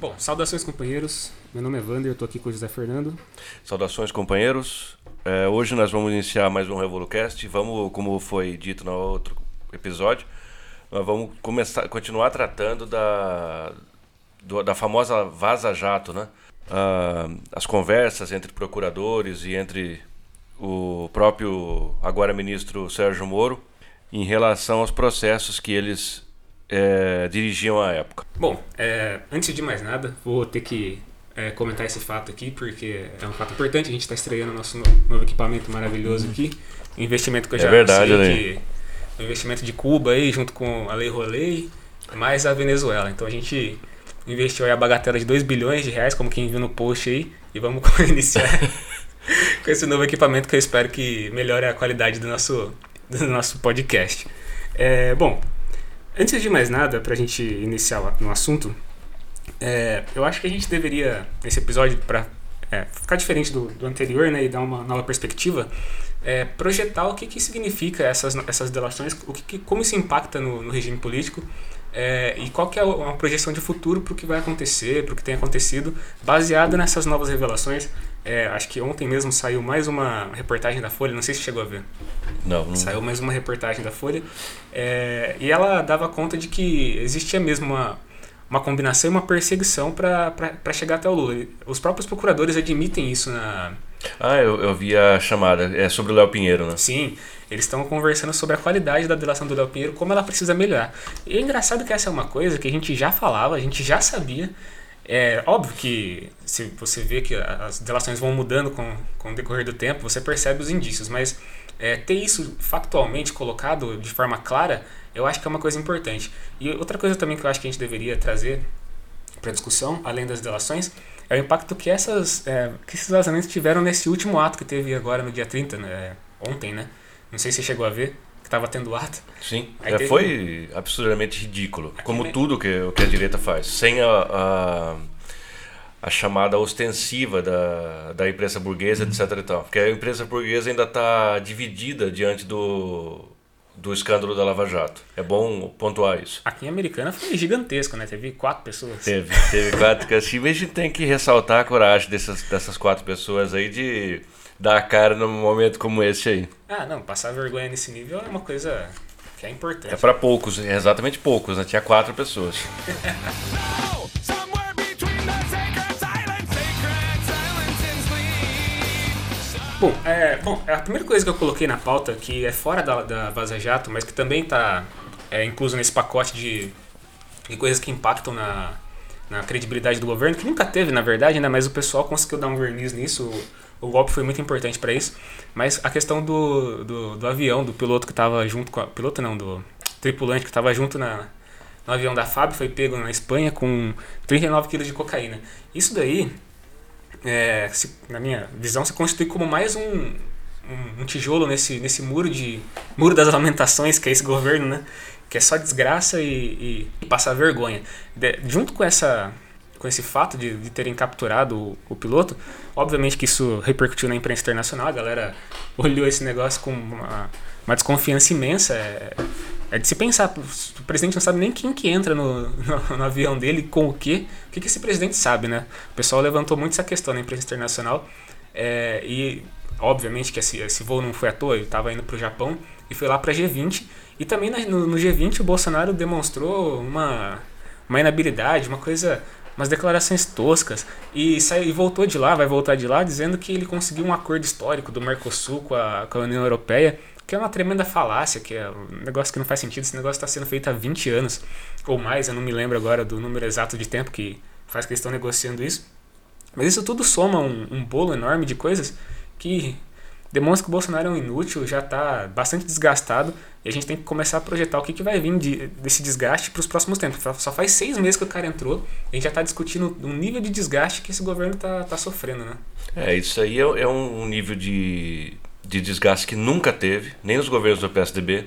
Bom, saudações companheiros. Meu nome é Vander, eu tô aqui com o José Fernando. Saudações companheiros. É, hoje nós vamos iniciar mais um RevoluCast. Vamos, como foi dito no outro episódio, nós vamos começar, continuar tratando da, do, da famosa Vaza Jato, né? Ah, as conversas entre procuradores e entre o próprio agora ministro Sérgio Moro em relação aos processos que eles é, dirigiam à época. Bom, é, antes de mais nada, vou ter que é, comentar esse fato aqui, porque é um fato importante. A gente está estreando nosso novo equipamento maravilhoso aqui. Um investimento que eu É já verdade, sei né? que o investimento de Cuba aí, junto com a Lei Rolei, mais a Venezuela. Então a gente investiu aí a bagatela de 2 bilhões de reais, como quem viu no post aí, e vamos iniciar com esse novo equipamento que eu espero que melhore a qualidade do nosso, do nosso podcast. É, bom, antes de mais nada, para a gente iniciar no assunto, é, eu acho que a gente deveria, nesse episódio, para ficar diferente do, do anterior né, e dar uma nova perspectiva, é, projetar o que, que significa essas, essas delações, o que, que- como isso impacta no, no regime político é, e qual que é uma projeção de futuro para o que vai acontecer, para o que tem acontecido, baseado nessas novas revelações. É, acho que ontem mesmo saiu mais uma reportagem da Folha, não sei se chegou a ver. Não, não Saiu mais uma reportagem da Folha é, e ela dava conta de que existia mesmo uma, uma combinação e uma perseguição para chegar até o Lula. Os próprios procuradores admitem isso na. Ah, eu, eu vi a chamada. É sobre o Léo Pinheiro, né? Sim, eles estão conversando sobre a qualidade da delação do Léo Pinheiro, como ela precisa melhorar. E é engraçado que essa é uma coisa que a gente já falava, a gente já sabia. É óbvio que se você vê que as delações vão mudando com, com o decorrer do tempo, você percebe os indícios, mas é, ter isso factualmente colocado de forma clara, eu acho que é uma coisa importante. E outra coisa também que eu acho que a gente deveria trazer para discussão, além das delações, é o impacto que, essas, é, que esses vazamentos tiveram nesse último ato que teve agora no dia 30, né, ontem, né? Não sei se você chegou a ver, que estava tendo ato. Sim. É, teve foi absurdamente ridículo. Como me- tudo que, o que a direita faz. Sem a, a, a chamada ostensiva da, da imprensa burguesa, etc. E tal. Porque a imprensa burguesa ainda está dividida diante do, do escândalo da Lava Jato. É bom pontuar isso. Aqui em Americana foi gigantesco, né? Teve quatro pessoas. Teve, teve quatro assim, a gente tem que ressaltar a coragem dessas, dessas quatro pessoas aí de dar a cara num momento como esse aí. Ah, não, passar vergonha nesse nível é uma coisa que é importante. É para poucos, é exatamente poucos, né? Tinha quatro pessoas. Bom, é, bom, a primeira coisa que eu coloquei na pauta, que é fora da, da Vaza Jato, mas que também está é, incluso nesse pacote de, de coisas que impactam na, na credibilidade do governo, que nunca teve, na verdade, né, mas o pessoal conseguiu dar um verniz nisso, o, o golpe foi muito importante para isso, mas a questão do, do, do avião, do piloto que estava junto com a... piloto não, do tripulante que estava junto na, no avião da FAB, foi pego na Espanha com 39 quilos de cocaína. Isso daí é, se- na minha visão, se constitui como mais um, um, um tijolo nesse, nesse muro de muro das lamentações que é esse governo, né? Que é só desgraça e, e passar vergonha. De- junto com essa com esse fato de, de terem capturado o, o piloto, obviamente que isso repercutiu na imprensa internacional, a galera olhou esse negócio com uma, uma desconfiança imensa. É, é de se pensar, o presidente não sabe nem quem que entra no, no, no avião dele, com o quê, o que, que esse presidente sabe, né? O pessoal levantou muito essa questão na imprensa internacional é, e, obviamente, que esse, esse voo não foi à toa, ele estava indo para o Japão e foi lá para G20. E também no, no G20 o Bolsonaro demonstrou uma, uma inabilidade, uma coisa, umas declarações toscas e, saiu, e voltou de lá, vai voltar de lá, dizendo que ele conseguiu um acordo histórico do Mercosul com a, com a União Europeia, que é uma tremenda falácia, que é um negócio que não faz sentido. Esse negócio está sendo feito há 20 anos ou mais, eu não me lembro agora do número exato de tempo que faz que eles estão negociando isso. Mas isso tudo soma um, um bolo enorme de coisas que demonstra que o Bolsonaro é um inútil, já está bastante desgastado e a gente tem que começar a projetar o que, que vai vir de- desse desgaste para os próximos tempos. Só- faz seis meses que o cara entrou e a gente já está discutindo um nível de desgaste que esse governo está tá sofrendo, né? É, isso aí é, é um nível de, de desgaste que nunca teve, nem nos governos do PSDB.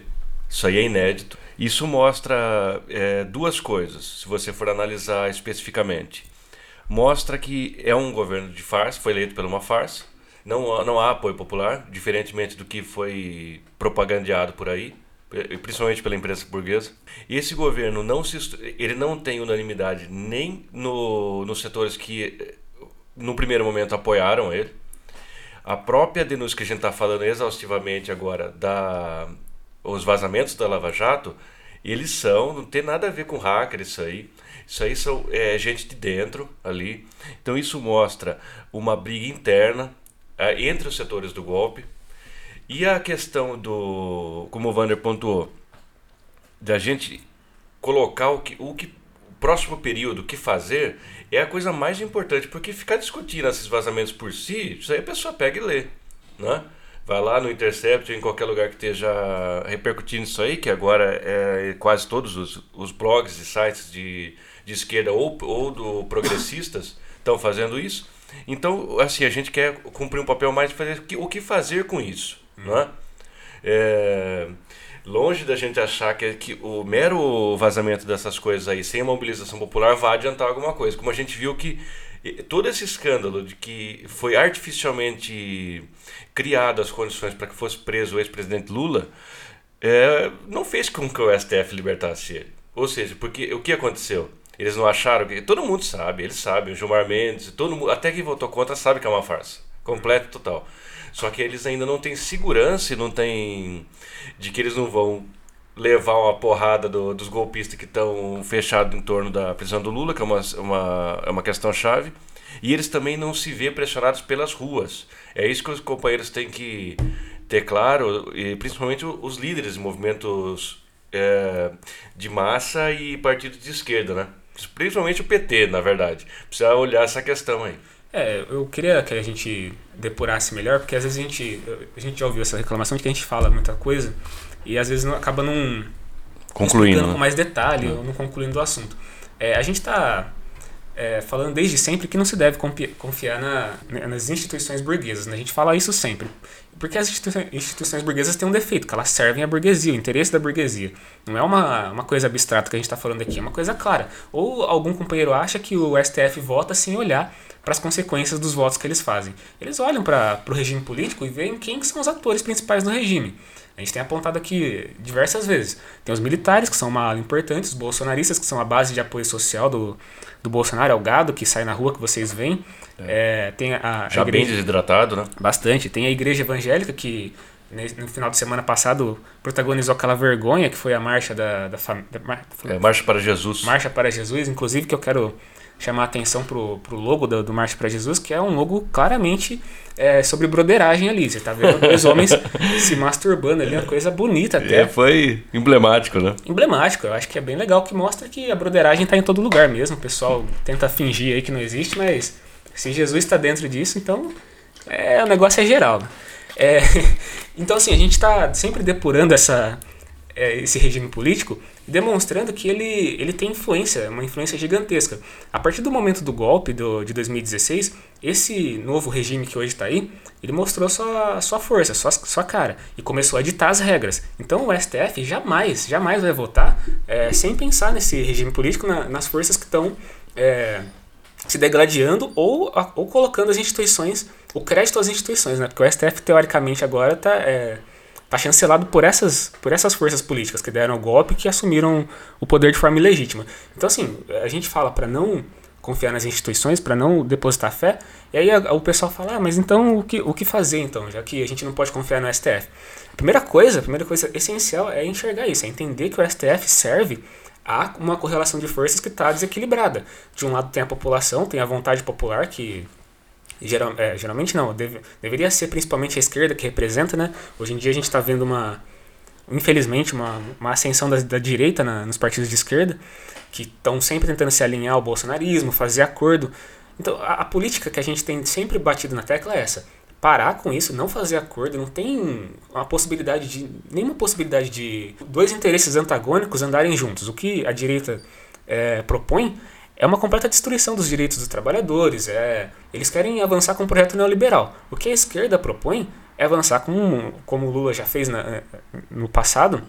Isso aí é inédito. Isso mostra é, duas coisas, se você for analisar especificamente. Mostra que é um governo de farsa, foi eleito por uma farsa. Não, não há apoio popular, diferentemente do que foi propagandeado por aí. principalmente pela imprensa burguesa. Esse governo não se, ele não tem unanimidade nem no, nos setores que no primeiro momento apoiaram ele. A própria denúncia que a gente está falando exaustivamente agora da os vazamentos da Lava Jato, eles são, não tem nada a ver com hacker isso aí. Isso aí são é, gente de dentro ali. Então isso mostra uma briga interna é, entre os setores do golpe. E a questão do, como o Vander pontuou, da gente colocar o que, o que próximo período, o que fazer, é a coisa mais importante, porque ficar discutindo esses vazamentos por si, isso aí a pessoa pega e lê, né? Vai lá no Intercept ou em qualquer lugar que esteja repercutindo isso aí, que agora é quase todos os, os blogs e sites de, de esquerda ou, ou do progressistas estão fazendo isso. Então, assim, a gente quer cumprir um papel mais de fazer o que- fazer com isso, né? É, longe da gente achar que, que o mero vazamento dessas coisas aí, sem a mobilização popular, vai adiantar alguma coisa. Como a gente viu que todo esse escândalo de que foi artificialmente criado as condições para que fosse preso o ex-presidente Lula, é, não fez com que o STF libertasse ele. Ou seja, porque o que aconteceu? Eles não acharam que. Todo mundo sabe, eles sabem, o Gilmar Mendes, todo mundo, até quem votou contra sabe que é uma farsa. Completa e total. Só que eles ainda não têm segurança e não têm. de que eles não vão levar uma porrada do- dos golpistas que estão fechados em torno da prisão do Lula, que é uma, uma, é uma questão chave. E eles também não se vê pressionados pelas ruas. É isso que os companheiros têm que ter claro, e principalmente os líderes de movimentos é, de massa e partidos de esquerda, né? Principalmente o PT, na verdade. Precisa olhar essa questão aí. É, eu queria que a gente depurasse melhor, porque às vezes a gente, a gente já ouviu essa reclamação de que a gente fala muita coisa e às vezes não, acaba não Concluindo. explicando né? com mais detalhe ou não concluindo o assunto. É, a gente está falando desde sempre que não se deve confi- confiar na- nas instituições burguesas. Né? A gente fala isso sempre. Porque as instituições, burguesas têm um defeito, que elas servem à burguesia, o interesse da burguesia. Não é uma, uma coisa abstrata que a gente está falando aqui, é uma coisa clara. Ou algum companheiro acha que o STF vota sem olhar para as consequências dos votos que eles fazem. Eles olham para o regime político e veem quem que são os atores principais do regime. A gente tem apontado aqui diversas vezes. Tem os militares, que são uma ala importante, os bolsonaristas, que são a base de apoio social do, do Bolsonaro, é o gado que sai na rua que vocês veem. É, tem a, a Já bem igreja- desidratado, né? Bastante. Tem a igreja evangélica que no final de semana passado protagonizou aquela vergonha que foi a marcha da, da, fam- da É, Marcha para Jesus. Marcha para Jesus, inclusive que eu quero chamar a atenção pro, pro logo do, do Marcha para Jesus, que é um logo claramente é, sobre broderagem ali. Você tá vendo dois homens se masturbando ali, uma coisa bonita até. É, foi emblemático, né? Emblemático, eu acho que é bem legal que mostra que a broderagem tá em todo lugar mesmo. O pessoal tenta fingir aí que não existe, mas se Jesus está dentro disso, então é, o negócio é geral. né? É, então assim, a gente está sempre depurando essa, é, esse regime político demonstrando que ele, ele tem influência, uma influência gigantesca. A partir do momento do golpe do, de 2016, esse novo regime que hoje está aí, ele mostrou sua, sua força, sua, sua cara e começou a ditar as regras. Então o STF jamais, jamais vai votar é, sem pensar nesse regime político, na- nas forças que estão é, se degladiando ou, ou colocando as instituições, o crédito às instituições, né? Porque o STF, teoricamente, agora está é, tá chancelado por essas, por essas forças políticas que deram o golpe e que assumiram o poder de forma ilegítima. Então, assim, a gente fala para não confiar nas instituições, para não depositar fé, e aí a- o pessoal fala, ah, mas então o que, o que fazer então, já que a gente não pode confiar no STF? A primeira coisa, a primeira coisa essencial é enxergar isso, é entender que o STF serve a uma correlação de forças que está desequilibrada. De um lado tem a população, tem a vontade popular que geral, é, geralmente não, deve- deveria ser principalmente a esquerda que representa, né? Hoje em dia a gente está vendo uma, infelizmente, uma, uma ascensão da, da direita na- nos partidos de esquerda, que estão sempre tentando se alinhar ao bolsonarismo, fazer acordo. Então, a, a política que a gente tem sempre batido na tecla é essa. Parar com isso, não fazer acordo, não tem uma possibilidade de. nenhuma possibilidade de dois interesses antagônicos andarem juntos. O que a direita é, propõe é uma completa destruição dos direitos dos trabalhadores. É, eles querem avançar com um projeto neoliberal. O que a esquerda propõe é avançar com, como o Lula já fez na- no passado,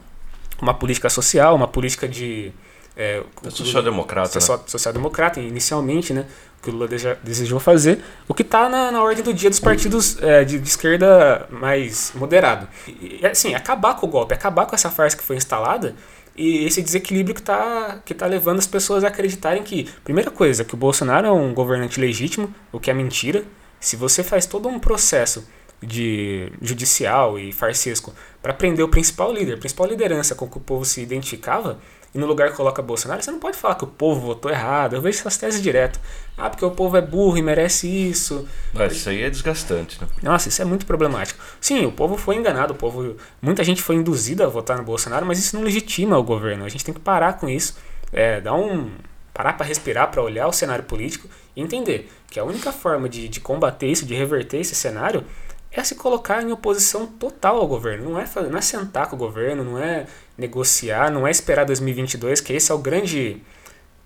uma política social, uma política de É, É social-democrata, né? social- social-democrata, inicialmente, né? O que o Lula deja- desejou fazer, o que está na, na ordem do dia dos partidos é, de, de esquerda mais moderado. E, assim, acabar com o golpe, acabar com essa farsa que foi instalada e esse desequilíbrio que está que tá levando as pessoas a acreditarem que, primeira coisa, que o Bolsonaro é um governante legítimo, o que é mentira. Se você faz todo um processo de judicial e farsesco para prender o principal líder, principal liderança com que o povo se identificava, e no lugar coloca Bolsonaro, você não pode falar que o povo votou errado. Eu vejo essas teses direto. Ah, porque o povo é burro e merece isso. Mas isso aí é desgastante, né? Nossa, isso é muito problemático. Sim, o povo foi enganado, o povo, muita gente foi induzida a votar no Bolsonaro, mas isso não legitima o governo. A gente tem que parar com isso, é, dar um parar para respirar, para olhar o cenário político e entender que a única forma de, de combater isso, de reverter esse cenário, é se colocar em oposição total ao governo. Não é, não é sentar com o governo, não é negociar, não é esperar 2022, que esse é o grande.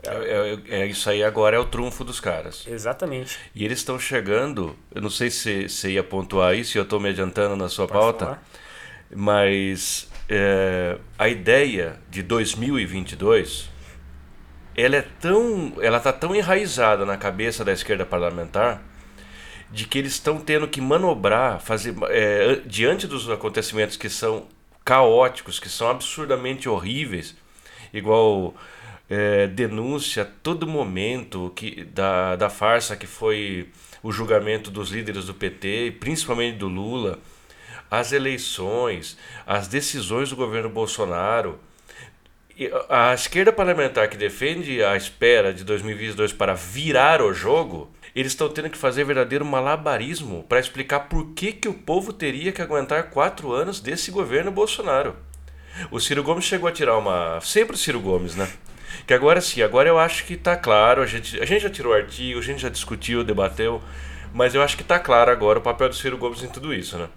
É, é- é isso aí agora é o trunfo dos caras. Exatamente. E eles estão chegando, eu não sei se você ia pontuar isso, eu estou me adiantando na sua Pode pauta, falar. mas é, a ideia de 2022, ela é tão, ela tá tão enraizada na cabeça da esquerda parlamentar de que eles estão tendo que manobrar, fazer é, diante dos acontecimentos que são caóticos, que são absurdamente horríveis, igual é, denúncia a todo momento que, da, da farsa que foi o julgamento dos líderes do PT, principalmente do Lula, as eleições, as decisões do governo Bolsonaro. A esquerda parlamentar que defende a espera de 2022 para virar o jogo, eles estão tendo que fazer verdadeiro malabarismo para explicar por que, que o povo teria que aguentar quatro anos desse governo Bolsonaro. O Ciro Gomes chegou a tirar uma. Sempre o Ciro Gomes, né? Que agora sim, agora eu acho que tá claro. A gente, a gente já tirou artigo, a gente já discutiu, debateu, mas eu acho que tá claro agora o papel do Ciro Gomes em tudo isso, né?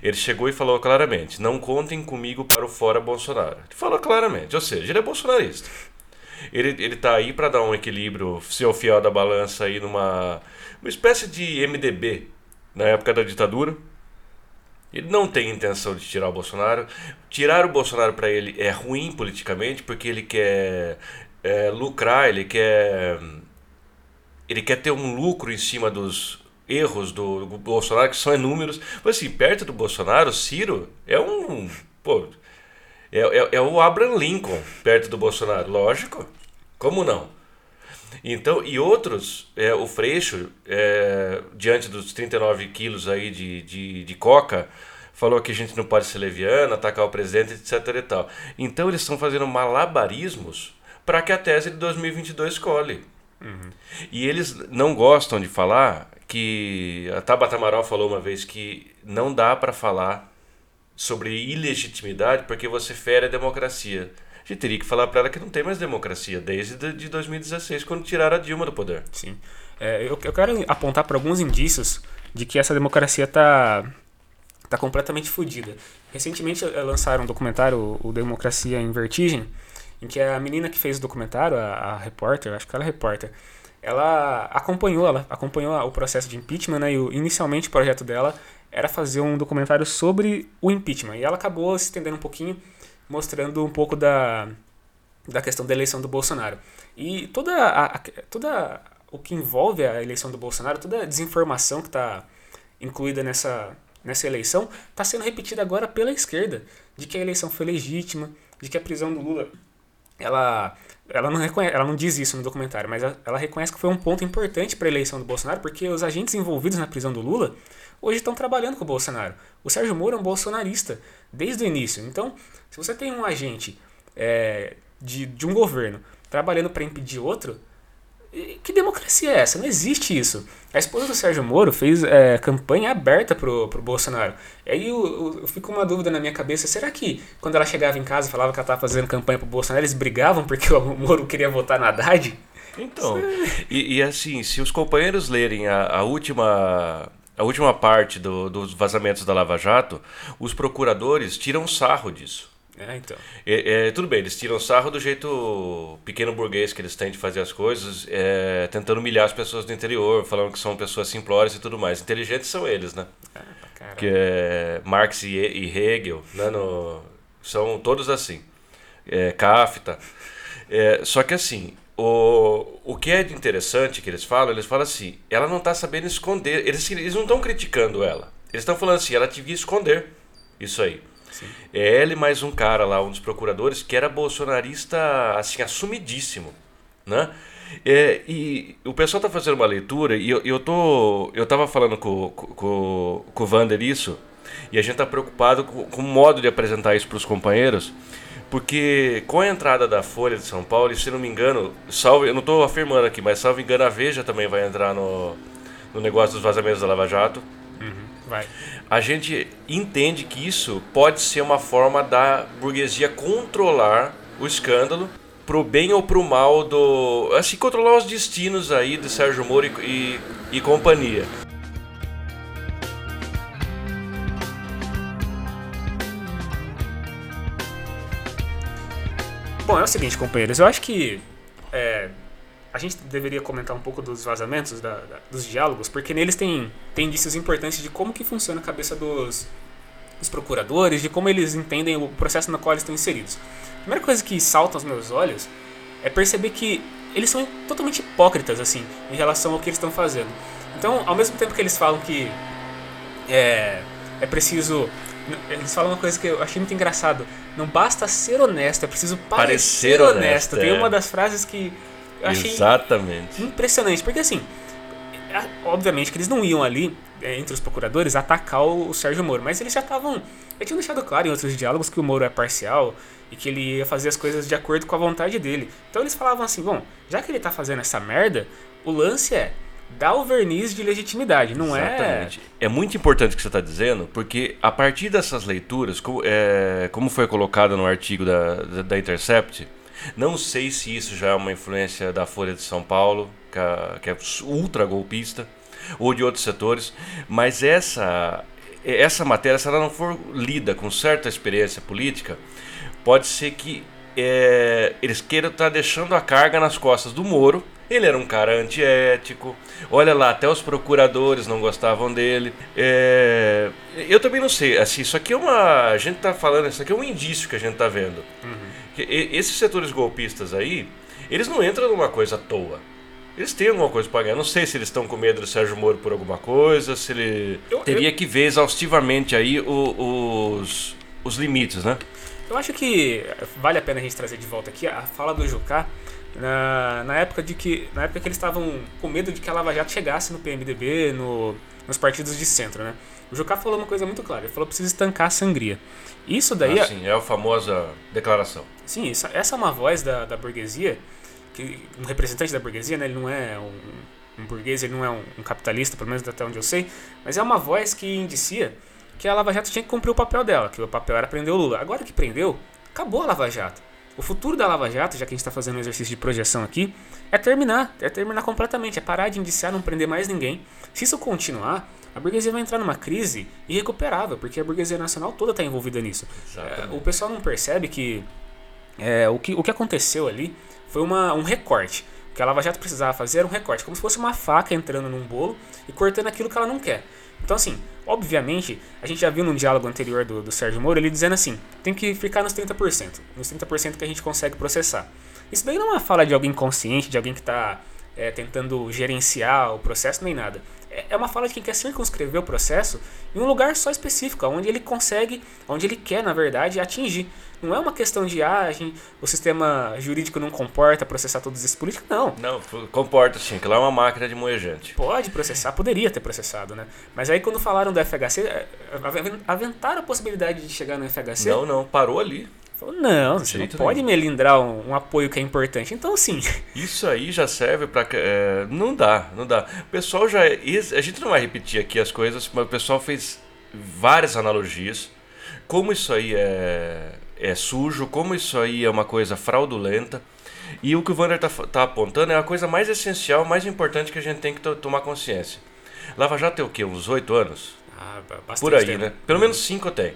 Ele chegou e falou claramente: não contem comigo para o fora Bolsonaro. Ele falou claramente, ou seja, ele é bolsonarista. Ele, ele tá aí para dar um equilíbrio, ser o fiel da balança aí numa uma espécie de MDB na época da ditadura. Ele não tem intenção de tirar o Bolsonaro. Tirar o Bolsonaro para ele é ruim politicamente porque ele quer é, lucrar, ele quer ele quer ter um lucro em cima dos erros do, do Bolsonaro que são inúmeros. Mas assim, perto do Bolsonaro, Ciro é um pô, é, é, é o Abraham Lincoln perto do Bolsonaro, lógico. Como não? Então, e outros, é, o Freixo, é, diante dos 39 quilos aí de, de, de coca, falou que a gente não pode ser leviano, atacar o presidente, etc e tal. Então, eles estão fazendo malabarismos para que a tese de 2022 escolhe. E eles não gostam de falar que a Tabata Amaral falou uma vez que não dá para falar sobre ilegitimidade porque você fere a democracia. A gente teria que falar para ela que não tem mais democracia desde de- de 2016, quando tiraram a Dilma do poder. Sim. É, eu, eu quero apontar para alguns indícios de que essa democracia está tá completamente fodida. Recentemente eh, lançaram um documentário, o Democracia em Vertigem, em que a menina que fez o documentário, a, a repórter, acho que ela é repórter, ela acompanhou, ela acompanhou o processo de impeachment, né, e o, inicialmente o projeto dela era fazer um documentário sobre o impeachment, e ela acabou se estendendo um pouquinho, mostrando um pouco da, da questão da eleição do Bolsonaro. E toda, a, toda o que envolve a eleição do Bolsonaro, toda a desinformação que está incluída nessa, nessa eleição, está sendo repetida agora pela esquerda, de que a eleição foi legítima, de que a prisão do Lula, ela, ela, não, reconhece, ela não diz isso no documentário, mas ela, ela reconhece que foi um ponto importante para a eleição do Bolsonaro, porque os agentes envolvidos na prisão do Lula hoje estão trabalhando com o Bolsonaro. O Sérgio Moro é um bolsonarista desde o início. Então, se você tem um agente é, de, de um governo trabalhando para impedir outro, que democracia é essa? Não existe isso. A esposa do Sérgio Moro fez é, campanha aberta pro, pro Bolsonaro. E aí eu, eu, eu fico uma dúvida na minha cabeça: será que quando ela chegava em casa e falava que ela estava fazendo campanha pro Bolsonaro, eles brigavam porque o Moro queria votar na Haddad? Então, e, e assim, se os companheiros lerem a, a última a última parte do- dos vazamentos da Lava Jato, os procuradores tiram sarro disso. É, então. É, é, tudo bem, eles tiram sarro do jeito pequeno burguês que eles têm de fazer as coisas, é, tentando humilhar as pessoas do interior, falando que são pessoas simplórias e tudo mais. Inteligentes são eles, né? Ah, caralho. que é Marx e, e Hegel, né, no- são todos assim, é, Kafta. É, só que assim, o, o que é de interessante que eles falam, eles falam assim, ela não está sabendo esconder, eles, eles não estão criticando ela. Eles estão falando assim, ela devia esconder isso aí. É ele mais um cara lá, um dos procuradores, que era bolsonarista, assim, assumidíssimo, né? É, e o pessoal tá fazendo uma leitura e eu, eu tô eu tava falando com, com, com o Vander isso e a gente tá preocupado com, com o modo de apresentar isso para os companheiros porque com a entrada da Folha de São Paulo e se não me engano salvo eu não estou afirmando aqui mas salvo engano a Veja também vai entrar no, no negócio dos vazamentos da Lava Jato Vai. a gente entende que isso pode ser uma forma da burguesia controlar o escândalo pro bem ou pro mal do. Assim, controlar os destinos aí de Sérgio Moro e, e, e companhia. Bom, é o seguinte, companheiros, eu acho que é, a gente deveria comentar um pouco dos vazamentos, da- da- dos diálogos, porque neles tem, tem indícios importantes de como que funciona a cabeça dos, dos procuradores, de como eles entendem o processo no qual eles estão inseridos. A primeira coisa que salta aos meus olhos é perceber que eles são totalmente hipócritas, assim, em relação ao que eles estão fazendo. Então, ao mesmo tempo que eles falam que é, é preciso. Eles falam uma coisa que eu achei muito engraçado. Não basta ser honesto, é preciso parecer, Parecer honesto. honesto, Tem é. uma das frases que eu achei Exatamente. impressionante, porque assim, obviamente que eles não iam ali, é, entre os procuradores, atacar o, o Sérgio Moro, mas eles já estavam. Já tinham deixado claro em outros diálogos que o Moro é parcial e que ele ia fazer as coisas de acordo com a vontade dele. Então eles falavam assim: bom, já que ele tá fazendo essa merda, o lance é dar o verniz de legitimidade, não Exatamente. É muito importante o que você está dizendo, porque a partir dessas leituras, como, é, como foi colocado no artigo da, da, da Intercept, não sei se isso já é uma influência da Folha de São Paulo, que, a- que é ultra golpista, ou de outros setores, mas essa, essa matéria, se ela não for lida com certa experiência política, pode ser que é, eles queiram estar deixando a carga nas costas do Moro. Ele era um cara antiético. Olha lá, até os procuradores não gostavam dele. É, eu também não sei. Assim, isso aqui é uma. A gente tá falando, isso aqui é um indício que a gente tá vendo. Que e- esses setores golpistas aí, eles não entram numa coisa à toa. Eles têm alguma coisa para ganhar. Não sei se eles estão com medo do Sérgio Moro por alguma coisa, se ele. Eu- Teria que ver exaustivamente aí o- os, os limites, né? Eu acho que vale a pena a gente trazer de volta aqui a fala do Jucá na, na época de que na época que eles estavam com medo de que a Lava Jato chegasse no PMDB, no, nos partidos de centro, né? O Jucá falou uma coisa muito clara, ele falou que precisa estancar a sangria. Isso daí, Assim, é a famosa declaração. sim, isso- essa é uma voz da, da burguesia, que, um representante da burguesia, né? Ele não é um, um burguês, ele não é um, um capitalista, pelo menos até onde eu sei, mas é uma voz que indicia que a Lava Jato tinha que cumprir o papel dela, que o papel era prender o Lula. Agora que prendeu, acabou a Lava Jato. O futuro da Lava Jato, já que a gente está fazendo um exercício de projeção aqui, é terminar, é terminar completamente, é parar de indiciar, não prender mais ninguém. Se isso continuar, a burguesia vai entrar numa crise irrecuperável, porque a burguesia nacional toda está envolvida nisso. Exatamente. É, o pessoal não percebe que é, o, que o que aconteceu ali foi uma, um recorte. O que a Lava Jato precisava fazer era um recorte, como se fosse uma faca entrando num bolo e cortando aquilo que ela não quer. Então, assim, obviamente, a gente já viu num diálogo anterior do, do Sérgio Moro ele dizendo assim: tem que ficar nos 30%, nos 30% que a gente consegue processar. Isso daí não é uma fala de alguém consciente, de alguém que está tentando gerenciar o processo, nem nada. É, é uma fala de quem quer circunscrever o processo em um lugar só específico, onde ele consegue, onde ele quer, na verdade, atingir. Não é uma questão de, ah, gente- o sistema jurídico não comporta processar todos esses políticos, não. Não, comporta sim, que lá é uma máquina de moer gente. Pode processar, poderia ter processado, né? Mas aí quando falaram do FHC, é, aven- aventaram a possibilidade de chegar no FHC. Não, não, parou ali. Falou, não, você não pode nenhum. melindrar um, um apoio que é importante. Então, sim, Isso aí já serve pra. é, não dá, não dá. O pessoal já. A gente não vai repetir aqui as coisas, mas o pessoal fez várias analogias. Como isso aí é, é sujo, como isso aí é uma coisa fraudulenta. E o que o Wander tá, tá apontando é a coisa mais essencial, mais importante que a gente tem que to- tomar consciência. Lava Jato tem o quê? Uns oito anos? Ah, Por aí, tempo. né? Pelo menos cinco eu tenho.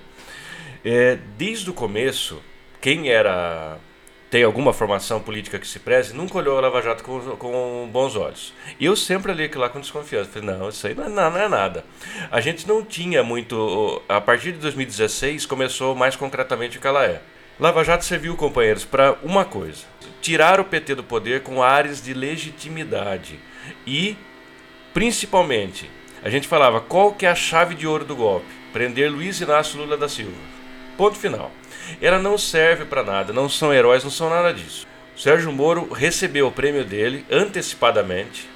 É, desde o começo, quem era tem alguma formação política que se preze, nunca olhou a Lava Jato com, com bons olhos. E eu sempre olhei aquilo lá com desconfiança. Falei, não, isso aí não é, não é nada. A gente não tinha muito... A partir de 2016 começou mais concretamente o que ela é. Lava Jato serviu, companheiros, para uma coisa. tirar o PT do poder com ares de legitimidade. E, principalmente, a gente falava qual que é a chave de ouro do golpe? Prender Luiz Inácio Lula da Silva. Ponto final. Ela não serve para nada, não são heróis, não são nada disso. O Sérgio Moro recebeu o prêmio dele antecipadamente.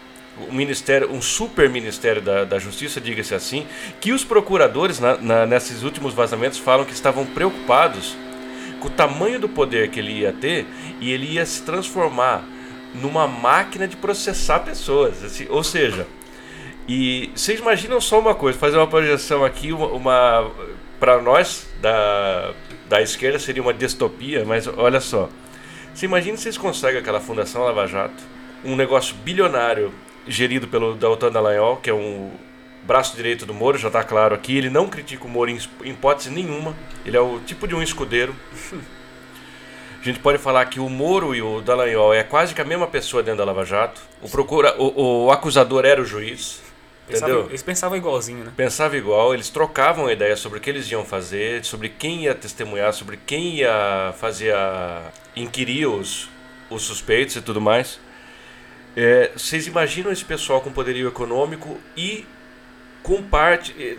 O ministério, um super ministério da, da Justiça, diga-se assim, que os procuradores na, na, nesses últimos vazamentos falam que estavam preocupados com o tamanho do poder que ele ia ter e ele ia se transformar numa máquina de processar pessoas. assim, ou seja, e vocês imaginam só uma coisa, fazer uma projeção aqui, uma, uma para nós da, da esquerda seria uma distopia, mas olha só. Você imagina se vocês conseguem aquela Fundação Lava Jato, um negócio bilionário gerido pelo Deltan Dallagnol, que é um braço direito do Moro, já está claro aqui. Ele não critica o Moro em, em hipótese nenhuma. Ele é o tipo de um escudeiro. A gente pode falar que o Moro e o Dallagnol é quase que a mesma pessoa dentro da Lava Jato. O, procura, o, o acusador era o juiz. Pensava- Entendeu? eles pensavam igualzinho, né? Pensava igual, eles trocavam ideia sobre o que eles iam fazer, sobre quem ia testemunhar, sobre quem ia fazer a. inquirir os, os suspeitos e tudo mais. É, vocês imaginam esse pessoal com poderio econômico e com parte. eh,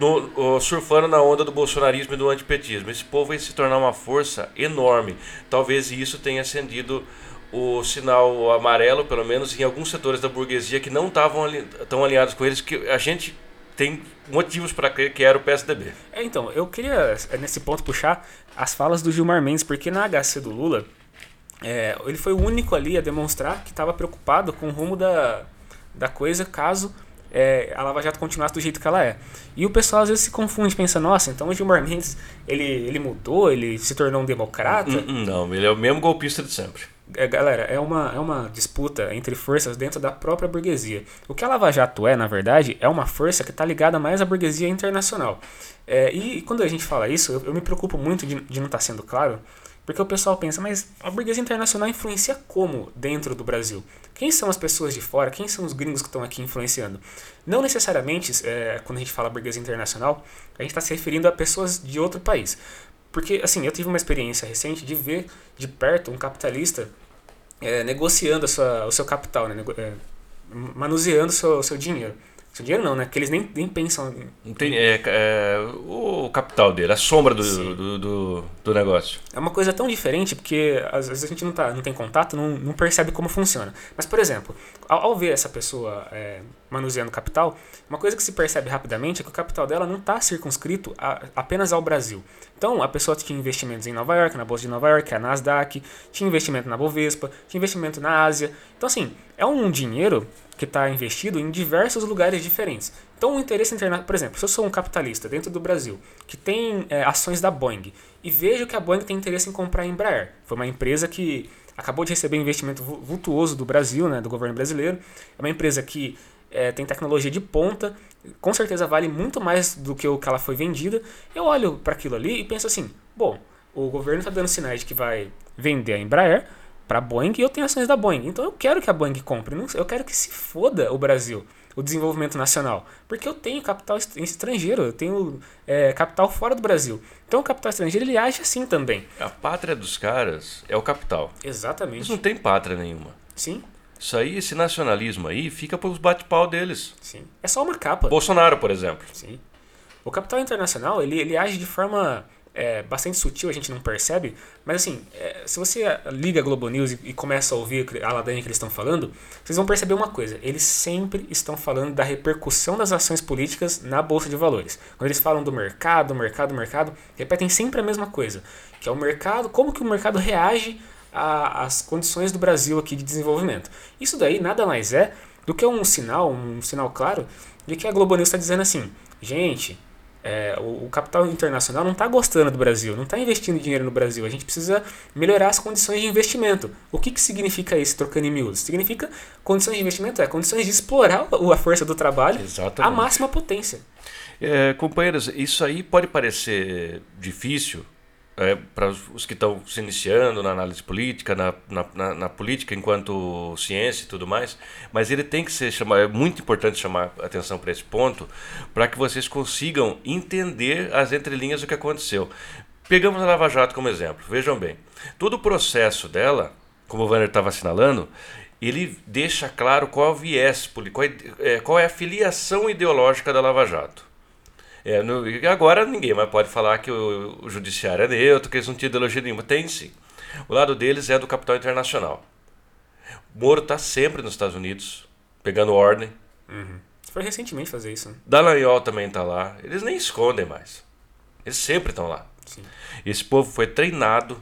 no- ó, surfando na onda do bolsonarismo e do antipetismo. Esse povo vai se tornar uma força enorme. Talvez isso tenha acendido o sinal amarelo, pelo menos em alguns setores da burguesia que não estavam tão alinhados com eles, que a gente tem motivos para crer que era o PSDB. É, então, eu queria, é, nesse ponto, puxar as falas do Gilmar Mendes, porque na HC do Lula, é, ele foi o único ali a demonstrar que estava preocupado com o rumo da, da coisa caso é, a Lava Jato continuasse do jeito que ela é. E o pessoal às vezes se confunde, pensa, nossa, então o Gilmar Mendes, ele, ele mudou, ele se tornou um democrata? Não, ele é o mesmo golpista de sempre. É, galera, é uma, é uma disputa entre forças dentro da própria burguesia. O que a Lava Jato é, na verdade, é uma força que está ligada mais à burguesia internacional. É, e, quando a gente fala isso, eu, eu me preocupo muito de, de não estar sendo claro, porque o pessoal pensa, mas a burguesia internacional influencia como dentro do Brasil? Quem são as pessoas de fora? Quem são os gringos que estão aqui influenciando? Não necessariamente, é, quando a gente fala burguesia internacional, a gente está se referindo a pessoas de outro país. Porque, assim, eu tive uma experiência recente de ver de perto um capitalista é, negociando sua, o seu capital, né? Nego- é, manuseando o seu, o seu dinheiro. Seu dinheiro não, né? Porque eles nem, nem pensam. tem- é, é o capital dele, a sombra do, do, do, do negócio. É uma coisa tão diferente porque às vezes a gente não, tá, não tem contato, não, não percebe como funciona. Mas, por exemplo, ao, ao ver essa pessoa é, manuseando capital, uma coisa que se percebe rapidamente é que o capital dela não está circunscrito a- apenas ao Brasil. Então, a pessoa tinha investimentos em Nova York, na Bolsa de Nova York, a Nasdaq, tinha investimento na Bovespa, tinha investimento na Ásia. Então, assim, é um dinheiro que está investido em diversos lugares diferentes. Então, o interesse internacional, por exemplo, se eu sou um capitalista dentro do Brasil que tem é, ações da Boeing e vejo que a Boeing tem interesse em comprar a Embraer, foi uma empresa que acabou de receber investimento vu- vultuoso do Brasil, né, do governo brasileiro, é uma empresa que é, tem tecnologia de ponta, com certeza vale muito mais do que o que ela foi vendida. Eu olho para aquilo ali e penso assim: bom, o governo está dando sinais de que vai vender a Embraer para a Boeing e eu tenho ações da Boeing. Então eu quero que a Boeing compre, eu quero que se foda o Brasil, o desenvolvimento nacional, porque eu tenho capital est- estrangeiro, eu tenho é, capital fora do Brasil. Então o capital estrangeiro ele age assim também. A pátria dos caras é o capital. Eles Exatamente. não têm pátria nenhuma. Sim, Isso aí, esse nacionalismo aí, fica pros bate-pau deles. sim. É só uma capa. Bolsonaro, por exemplo. Sim. O capital internacional, ele, ele age de forma é, bastante sutil, a gente não percebe, mas assim, é, se você liga a Globo News e, e começa a ouvir a ladainha que eles estão falando, vocês vão perceber uma coisa, eles sempre estão falando da repercussão das ações políticas na Bolsa de Valores. Quando eles falam do mercado, mercado, mercado, repetem sempre a mesma coisa, que é o mercado, como que o mercado reage a- às condições do Brasil aqui de desenvolvimento. Isso daí nada mais é do que um sinal, um sinal claro, de que a Globo News está dizendo assim, gente, é, o, o capital internacional não está gostando do Brasil, não está investindo dinheiro no Brasil. A gente precisa melhorar as condições de investimento. O que, que significa isso, trocando em miúdos? Significa condições de investimento, é condições de explorar a força do trabalho Exatamente. à máxima potência. É, companheiros, isso aí pode parecer difícil para os que estão se iniciando na análise política, na, na, na- na política enquanto ciência e tudo mais, mas ele tem que ser chamado, é muito importante chamar atenção para esse ponto, para que vocês consigam entender as entrelinhas do que aconteceu. Pegamos a Lava Jato como exemplo, vejam bem, todo o processo dela como o Wanner estava assinalando, ele deixa claro qual é o viés, qual é, é, qual é a filiação ideológica da Lava Jato. É, no- agora ninguém mais pode falar que o, o judiciário é neutro, que eles não tinham ideologia nenhuma. Tem sim. O lado deles é do capital internacional. Moro está sempre nos Estados Unidos, pegando ordem. Foi recentemente fazer isso, né? Dallagnol também está lá. Eles nem escondem mais. Eles sempre estão lá. Sim. Esse povo foi treinado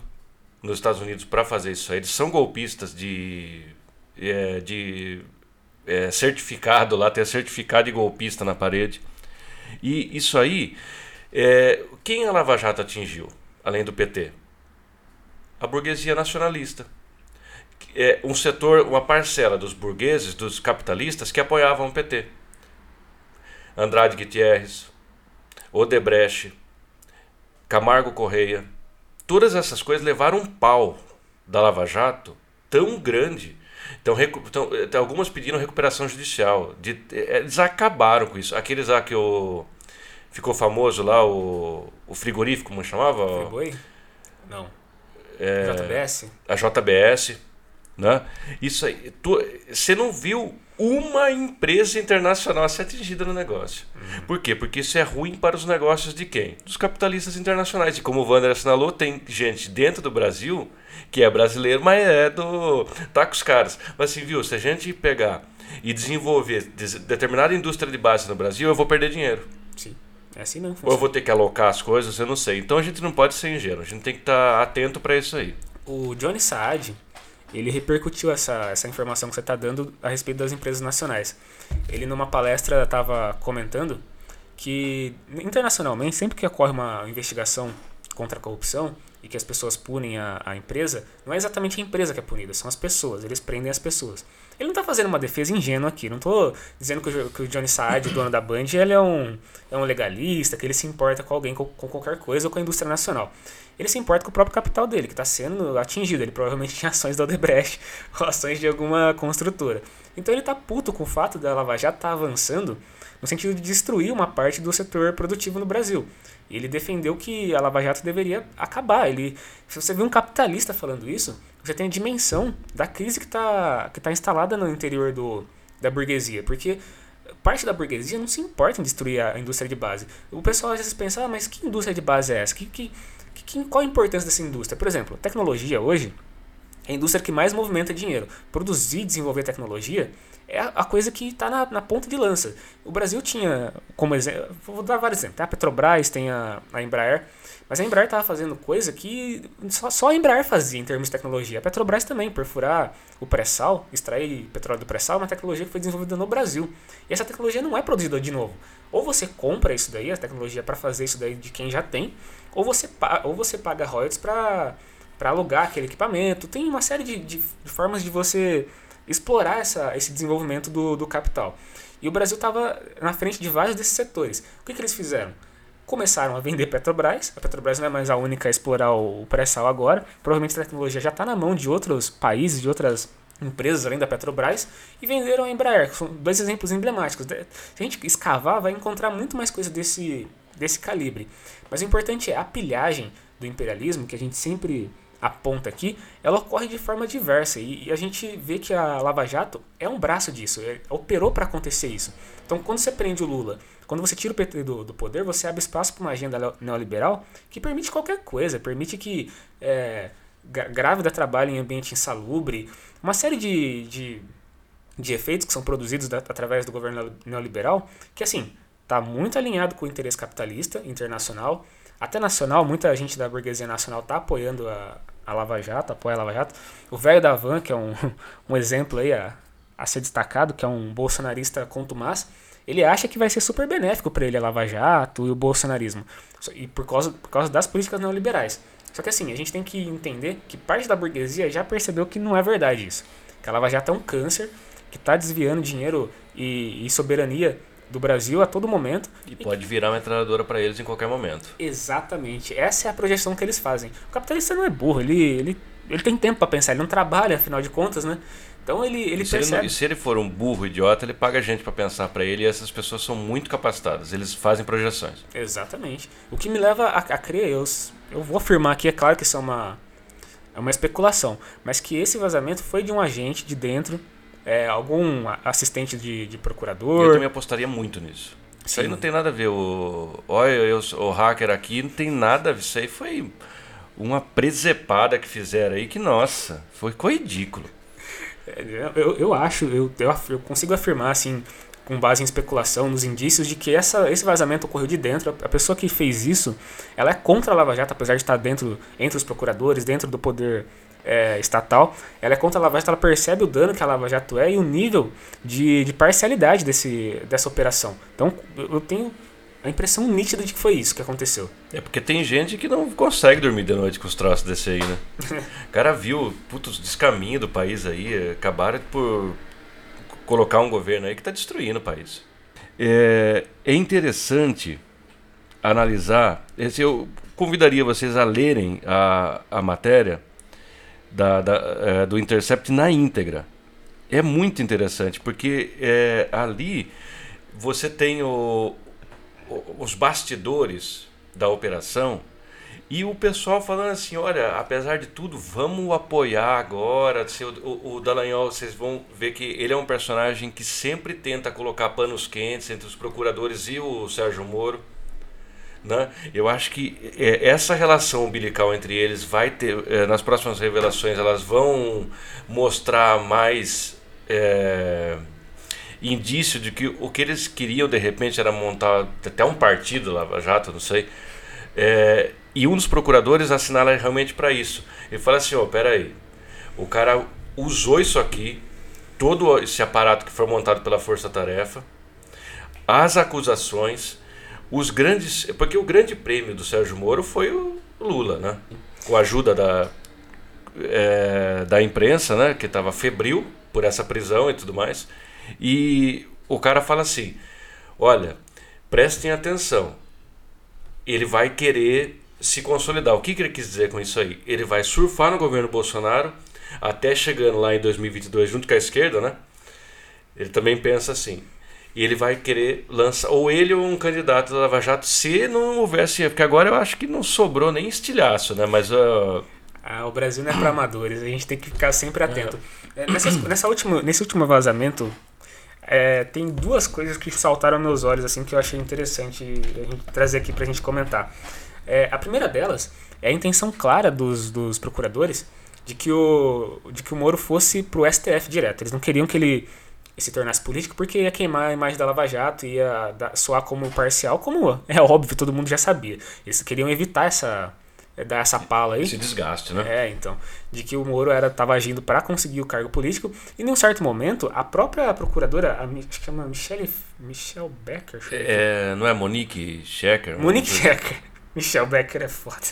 nos Estados Unidos para fazer isso aí. Eles são golpistas de, é, de é, certificado lá, tem certificado de golpista na parede. E isso aí, é, quem a Lava Jato atingiu, além do PT? A burguesia nacionalista. É um setor, uma parcela dos burgueses, dos capitalistas que apoiavam o PT. Andrade Gutierrez, Odebrecht, Camargo Correia. Todas essas coisas levaram um pau da Lava Jato tão grande. Então, recu- então, eh, algumas pediram recuperação judicial. De, eh, eles acabaram com isso. Aqueles lá que o. Ficou famoso lá, o, o frigorífico, como chamava? Foi boi? Não. É, JBS? a JBS, né? Isso aí, tu- você não viu uma empresa internacional ser atingida no negócio. Por quê? Porque isso é ruim para os negócios de quem? Dos capitalistas internacionais. E como o Wander assinalou, tem gente dentro do Brasil que é brasileiro, mas é do. tá com os caras. Mas assim, viu? Se a gente pegar e desenvolver des- determinada indústria de base no Brasil, eu vou perder dinheiro. Sim. É assim não. Ou eu funciona. vou ter que alocar as coisas, eu não sei. Então a gente não pode ser ingênuo, a gente tem que estar atento para isso aí. O Johnny Saad, ele repercutiu essa, essa informação que você está dando a respeito das empresas nacionais. Ele, numa palestra, estava comentando que, internacionalmente, sempre que ocorre uma investigação contra a corrupção e que as pessoas punem a, a empresa, não é exatamente a empresa que é punida, são as pessoas, eles prendem as pessoas. Ele não está fazendo uma defesa ingênua aqui, não estou dizendo que o, que o Johnny Saad, dono da Band, ele é um, é um legalista, que ele se importa com alguém, com, com qualquer coisa ou com a indústria nacional. Ele se importa com o próprio capital dele, que está sendo atingido. Ele provavelmente tinha ações da Odebrecht ou ações de alguma construtora. Então ele está puto com o fato da Lava Jato estar avançando no sentido de destruir uma parte do setor produtivo no Brasil. Ele defendeu que a Lava Jato deveria acabar. Ele, se você vê um capitalista falando isso, você tem a dimensão da crise que está que tá instalada no interior do, da burguesia. Porque parte da burguesia não se importa em destruir a indústria de base. O pessoal às vezes pensa, ah, mas que indústria de base é essa? Que, que, que, qual a importância dessa indústria? Por exemplo, tecnologia hoje é a indústria que mais movimenta dinheiro. Produzir e desenvolver tecnologia é a coisa que está na, na ponta de lança. O Brasil tinha, como exemplo, vou dar vários exemplos. Tem a Petrobras, tem a, a Embraer, mas a Embraer estava fazendo coisa que só, só a Embraer fazia em termos de tecnologia. A Petrobras também, perfurar o pré-sal, extrair petróleo do pré-sal, é uma tecnologia que foi desenvolvida no Brasil. E essa tecnologia não é produzida de novo. Ou você compra isso daí, a tecnologia para fazer isso daí de quem já tem, ou você, ou você paga royalties para para alugar aquele equipamento. Tem uma série de, de- de formas de você explorar essa, esse desenvolvimento do, do capital. E o Brasil estava na frente de vários desses setores. O que, que eles fizeram? Começaram a vender Petrobras. A Petrobras não é mais a única a explorar o, pré-sal agora. Provavelmente a tecnologia já está na mão de outros países, de outras empresas além da Petrobras. E venderam a Embraer. que São dois exemplos emblemáticos. Se a gente escavar, vai encontrar muito mais coisa desse, desse calibre. Mas o importante é a pilhagem do imperialismo, que a gente sempre aponta aqui, ela ocorre de forma diversa e, e a gente vê que a Lava Jato é um braço disso, é- operou para acontecer isso. Então, quando você prende o Lula, quando você tira o PT do, do poder, você abre espaço para uma agenda neoliberal que permite qualquer coisa, permite que é, grávida trabalhe em ambiente insalubre, uma série de, de, de efeitos que são produzidos da- através do governo neoliberal, que assim, está muito alinhado com o interesse capitalista internacional, até nacional, muita gente da burguesia nacional está apoiando a, a Lava Jato, apoia a Lava Jato. O velho da Van, que é um, um exemplo aí a, a ser destacado, que é um bolsonarista contumaz, ele acha que vai ser super benéfico para ele a Lava Jato e o bolsonarismo. E por causa, por causa das políticas neoliberais. Só que assim, a gente tem que entender que parte da burguesia já percebeu que não é verdade isso. Que a Lava Jato é um câncer que está desviando dinheiro e, e soberania do Brasil a todo momento. E pode virar uma metralhadora para eles em qualquer momento. Exatamente. Essa é a projeção que eles fazem. O capitalista não é burro, ele, ele, ele tem tempo para pensar, ele não trabalha, afinal de contas, né? Então ele, ele E se, ele percebe. e se ele for um burro idiota, ele paga gente para pensar para ele e essas pessoas são muito capacitadas. Eles fazem projeções. Exatamente. O que me leva a, a crer, eu, eu vou afirmar aqui, é claro que isso é uma, é uma especulação, mas que esse vazamento foi de um agente de dentro, é, algum assistente de, de Eu procurador. também apostaria muito nisso. Isso aí Sim. não tem nada a ver. O, olha, eu, o hacker aqui não tem nada a ver. Isso aí foi uma presepada que fizeram aí que, nossa, foi ridículo. Eu, eu acho, eu, eu, eu consigo afirmar, assim, com base em especulação, nos indícios de que essa, esse vazamento ocorreu de dentro. A pessoa que fez isso, ela é contra a Lava Jato, apesar de estar dentro, entre os procuradores, dentro do poder é, estatal. Ela é contra a Lava Jato, ela percebe o dano que a Lava Jato é e o nível de, de parcialidade desse, dessa operação. Então, eu tenho a impressão nítida de que foi isso que aconteceu. É porque tem gente que não consegue dormir de noite com os troços desse aí, né? O cara viu, putos, descaminho do país aí, eh, acabaram por colocar um governo aí que está destruindo o país. É, é interessante analisar, esse eu convidaria vocês a lerem a, a matéria da, da, eh, do Intercept na íntegra. É muito interessante, porque eh, ali você tem o, o- os bastidores da operação e o pessoal falando assim, olha, apesar de tudo, vamos apoiar agora. O, o Dallagnol, vocês vão ver que ele é um personagem que sempre tenta colocar panos quentes entre os procuradores e o Sérgio Moro. Né? Eu acho que é, essa relação umbilical entre eles vai ter, é, nas próximas revelações, elas vão mostrar mais é, indício de que o que eles queriam de repente era montar até um partido Lava Jato, não sei. É, e um dos procuradores assinala realmente para isso. Ele fala assim: ó, peraí, o cara usou isso aqui, todo esse aparato que foi montado pela Força Tarefa, as acusações, os grandes. Porque o grande prêmio do Sérgio Moro foi o Lula, né? Com a ajuda da, é, da imprensa, né? Que estava febril por essa prisão e tudo mais. E o cara fala assim: olha, prestem atenção, ele vai querer se consolidar. O que, que ele quis dizer com isso aí? Ele vai surfar no governo Bolsonaro até chegando lá em 2022 junto com a esquerda, né? Ele também pensa assim. E ele vai querer lançar, ou ele ou um candidato da Lava Jato, se não houvesse. Porque agora eu acho que não sobrou nem estilhaço, né? Mas ah, Ah, o Brasil não é para amadores, a gente tem que ficar sempre atento. É, nessas- nessa última, nesse último vazamento, é, tem duas coisas que saltaram meus olhos assim que eu achei interessante a trazer aqui pra gente comentar. É, a primeira delas é a intenção clara dos, dos procuradores de que, o, de que o Moro fosse pro STF direto. Eles não queriam que ele se tornasse político porque ia queimar a imagem da Lava Jato, ia dar- soar como parcial, como é óbvio, todo mundo já sabia. Eles queriam evitar essa, dar essa pala aí. esse desgaste, né? É, então, de que o Moro era tava agindo para conseguir o cargo político e em um certo momento a própria procuradora, a, acho que chama Michelle Michelle Becker, aqui. É, não é Monique Schecker? Monique Becker. Michelle Becker é foda.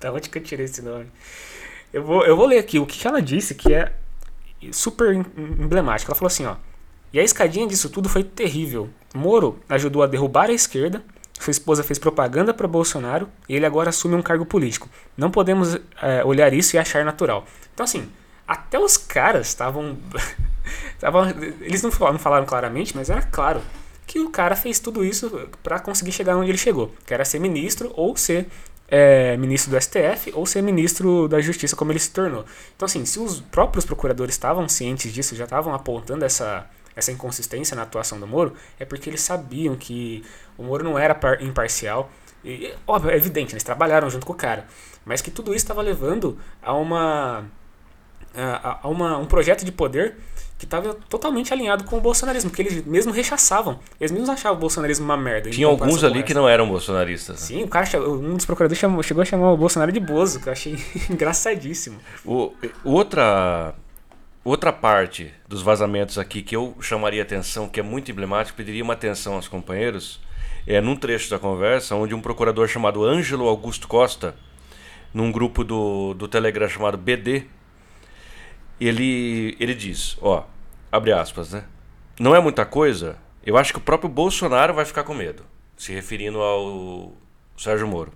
Da onde que eu tirei esse nome? Eu vou, eu vou ler aqui o que ela disse que é super em- emblemático. Ela falou assim, ó. E a escadinha disso tudo foi terrível. Moro ajudou a derrubar a esquerda, sua esposa fez propaganda para Bolsonaro e ele agora assume um cargo político. Não podemos é, olhar isso e achar natural. Então, assim, até os caras estavam. estavam- eles não falaram, não falaram claramente, mas era claro que o cara fez tudo isso para conseguir chegar onde ele chegou, que era ser ministro ou ser é, ministro do STF ou ser ministro da Justiça, como ele se tornou. Então, assim, se os próprios procuradores estavam cientes disso, já estavam apontando essa, essa inconsistência na atuação do Moro, é porque eles sabiam que o Moro não era par- imparcial. E, óbvio, é evidente, eles trabalharam junto com o cara, mas que tudo isso estava levando a uma a, a uma, um projeto de poder que estava totalmente alinhado com o bolsonarismo, que eles mesmo rechaçavam. Eles mesmos achavam o bolsonarismo uma merda. Tinha alguns ali que não eram bolsonaristas. né? Sim, o cara, um dos procuradores chamou- chegou a chamar o Bolsonaro de Bozo, que eu achei engraçadíssimo. O, outra, outra parte dos vazamentos aqui que eu chamaria atenção, que é muito emblemático, pediria uma atenção aos companheiros, é num trecho da conversa onde um procurador chamado Ângelo Augusto Costa, num grupo do, do Telegram chamado BD, ele, ele diz, ó, abre aspas, né? Não é muita coisa, eu acho que o próprio Bolsonaro vai ficar com medo, se referindo ao Sérgio Moro.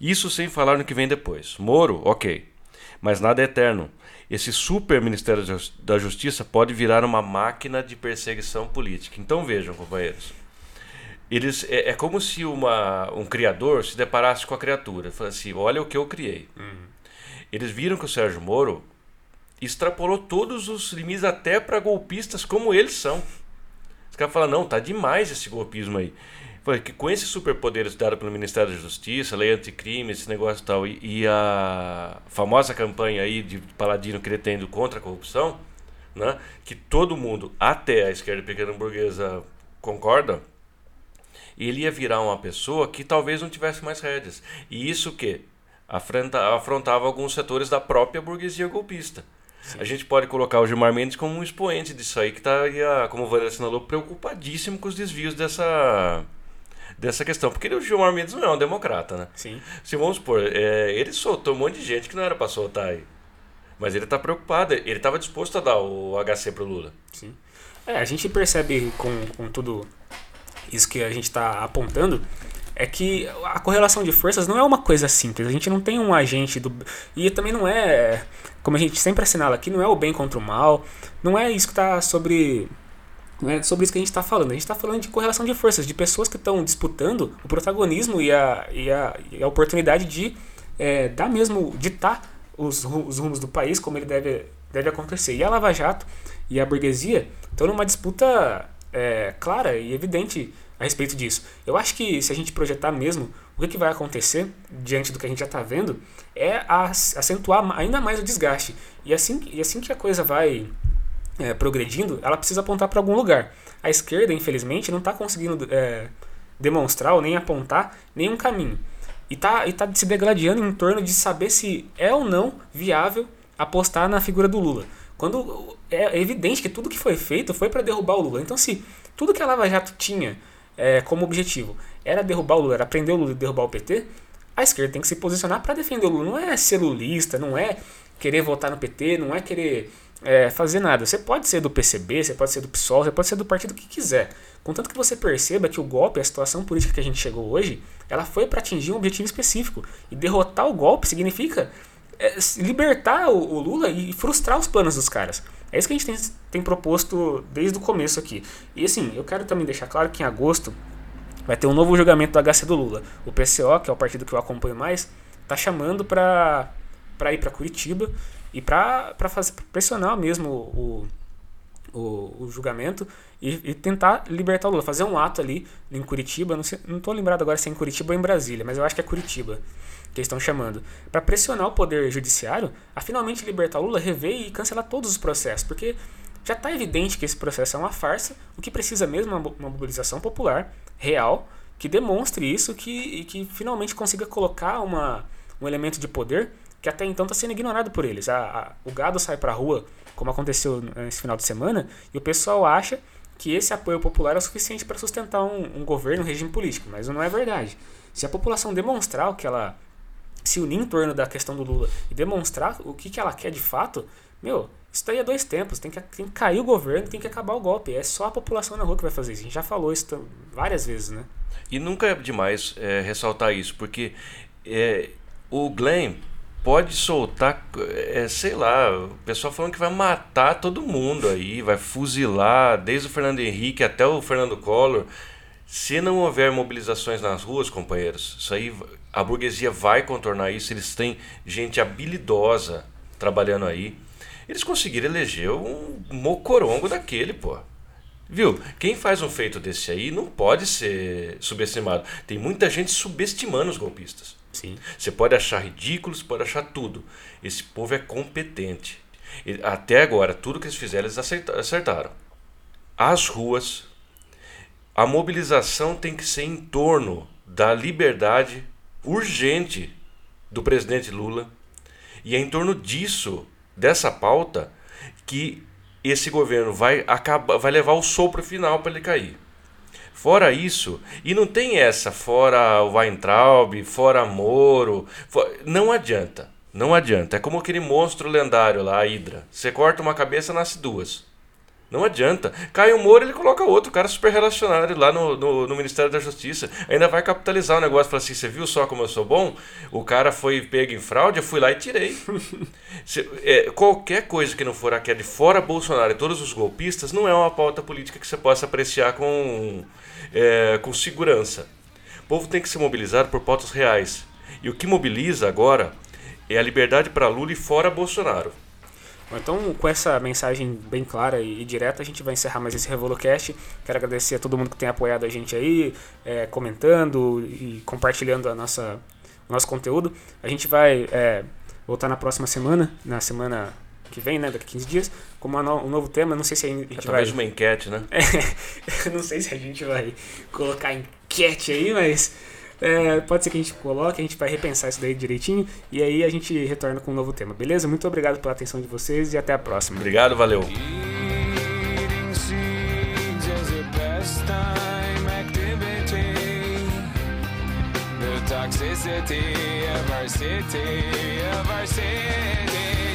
Isso sem falar no que vem depois. Moro, ok. Mas nada é eterno. Esse super Ministério da Jus- da Justiça pode virar uma máquina de perseguição política. Então vejam, companheiros. Eles, é, é como se uma, um criador se deparasse com a criatura. Fala assim, olha o que eu criei. Eles viram que o Sérgio Moro extrapolou todos os limites até para golpistas como eles são. Os caras falam, não, tá demais esse golpismo aí. Foi que com esses superpoderes dados pelo Ministério da Justiça, lei anticrime, esse negócio e tal, e, e a famosa campanha aí de Paladino cretendo contra a corrupção, né, que todo mundo, até a esquerda pequena burguesa, concorda, ele ia virar uma pessoa que talvez não tivesse mais rédeas. E isso que afronta, afrontava alguns setores da própria burguesia golpista. A gente pode colocar o Gilmar Mendes como um expoente disso aí, que está, como o Valério assinalou, preocupadíssimo com os desvios dessa, dessa questão. Porque o Gilmar Mendes não é um democrata, né? Sim. Se vamos supor, é, ele soltou um monte de gente que não era para soltar aí. Mas ele está preocupado, ele estava disposto a dar o HC pro Lula. Sim. É, a gente percebe com, com tudo isso que a gente está apontando é que a correlação de forças não é uma coisa simples. A gente não tem um agente do. E também não é. Como a gente sempre assinala aqui, não é o bem contra o mal. Não é isso que está sobre. Não é sobre isso que a gente está falando. A gente está falando de correlação de forças, de pessoas que estão disputando o protagonismo e a, e a, e a oportunidade de é, dar mesmo, ditar os, os rumos do país como ele deve, deve acontecer. E a Lava Jato e a burguesia estão numa disputa é, clara e evidente a respeito disso. Eu acho que se a gente projetar mesmo o que, que vai acontecer diante do que a gente já está vendo, é ac- acentuar ainda mais o desgaste. E assim, e assim que a coisa vai é, progredindo, ela precisa apontar para algum lugar. A esquerda, infelizmente, não está conseguindo é, demonstrar ou nem apontar nenhum caminho. E está e tá se degladiando em torno de saber se é ou não viável apostar na figura do Lula. Quando é evidente que tudo que foi feito foi para derrubar o Lula. Então, se tudo que a Lava Jato tinha é, como objetivo era derrubar o Lula, era prender o Lula e derrubar o PT, a esquerda tem que se posicionar para defender o Lula. Não é ser lulista, não é querer votar no PT, não é querer é, fazer nada. Você pode ser do PCB, você pode ser do PSOL, você pode ser do partido que quiser. Contanto que você perceba que o golpe, a situação política que a gente chegou hoje, ela foi para atingir um objetivo específico. E derrotar o golpe significa é, libertar o, o Lula e frustrar os planos dos caras. É isso que a gente tem, tem proposto desde o começo aqui. E assim, eu quero também deixar claro que em agosto vai ter um novo julgamento do HC do Lula. O PCO, que é o partido que eu acompanho mais, tá chamando para para ir para Curitiba e para fazer pressionar mesmo o, o, o julgamento e, e tentar libertar o Lula, fazer um ato ali em Curitiba, não, sei, não tô lembrado agora se é em Curitiba ou em Brasília, mas eu acho que é Curitiba que estão chamando, para pressionar o poder judiciário a finalmente libertar Lula, rever e cancelar todos os processos, porque já está evidente que esse processo é uma farsa, o que precisa mesmo é uma mobilização popular real que demonstre isso que, e que finalmente consiga colocar uma, um elemento de poder que até então está sendo ignorado por eles. A, a- o gado sai para a rua, como aconteceu nesse final de semana, e o pessoal acha que esse apoio popular é o suficiente para sustentar um, um governo, um regime político, mas não é verdade. Se a população demonstrar o que ela se unir em torno da questão do Lula e demonstrar o que, que ela quer de fato, meu, isso daí é dois tempos. Tem que, tem que cair o governo, tem que acabar o golpe. É só a população na rua que vai fazer isso. A gente já falou isso várias vezes, né? E nunca é demais é, ressaltar isso, porque é, o Glenn pode soltar, é, sei lá, o pessoal falando que vai matar todo mundo aí, vai fuzilar, desde o Fernando Henrique até o Fernando Collor. Se não houver mobilizações nas ruas, companheiros, isso aí a burguesia vai contornar isso. Eles têm gente habilidosa trabalhando aí. Eles conseguiram eleger um mocorongo daquele, pô. Viu? Quem faz um feito desse aí não pode ser subestimado. Tem muita gente subestimando os golpistas. Sim. Você pode achar ridículo, você pode achar tudo. Esse povo é competente. Até agora, tudo que eles fizeram, eles acerta- acertaram. As ruas, a mobilização tem que ser em torno da liberdade urgente do presidente Lula. E é em torno disso, dessa pauta, que esse governo vai, acabar, vai levar o sopro final para ele cair. Fora isso, e não tem essa, fora o Weintraub, fora Moro, fo- não adianta, não adianta. É como aquele monstro lendário lá, a Hydra. Você corta uma cabeça, nasce duas. Não adianta. Cai o Moro, ele coloca outro, cara super relacionado lá no, no, no Ministério da Justiça. Ainda vai capitalizar o negócio. Fala assim, você viu só como eu sou bom? O cara foi pego em fraude, eu fui lá e tirei. Se- é, qualquer coisa que não for aquela de fora Bolsonaro e todos os golpistas, não é uma pauta política que você possa apreciar com, é, com segurança. O povo tem que se mobilizar por pautas reais. E o que mobiliza agora é a liberdade para Lula e fora Bolsonaro. Bom, Então, com essa mensagem bem clara e, e direta, a gente vai encerrar mais esse RevoluCast. Quero agradecer a todo mundo que tem apoiado a gente aí, é, comentando e compartilhando a nossa, o nosso conteúdo. A gente vai é, voltar na próxima semana, na semana que vem, né, daqui a 15 dias, com uma no- um novo tema. Não sei se a gente vai... Talvez uma enquete, né? É, eu não sei se a gente vai colocar enquete aí, mas é, pode ser que a gente coloque, a gente vai repensar isso daí direitinho e aí a gente retorna com um novo tema, beleza? Muito obrigado pela atenção de vocês e até a próxima. Obrigado, valeu. Toxicity of our city, of our city.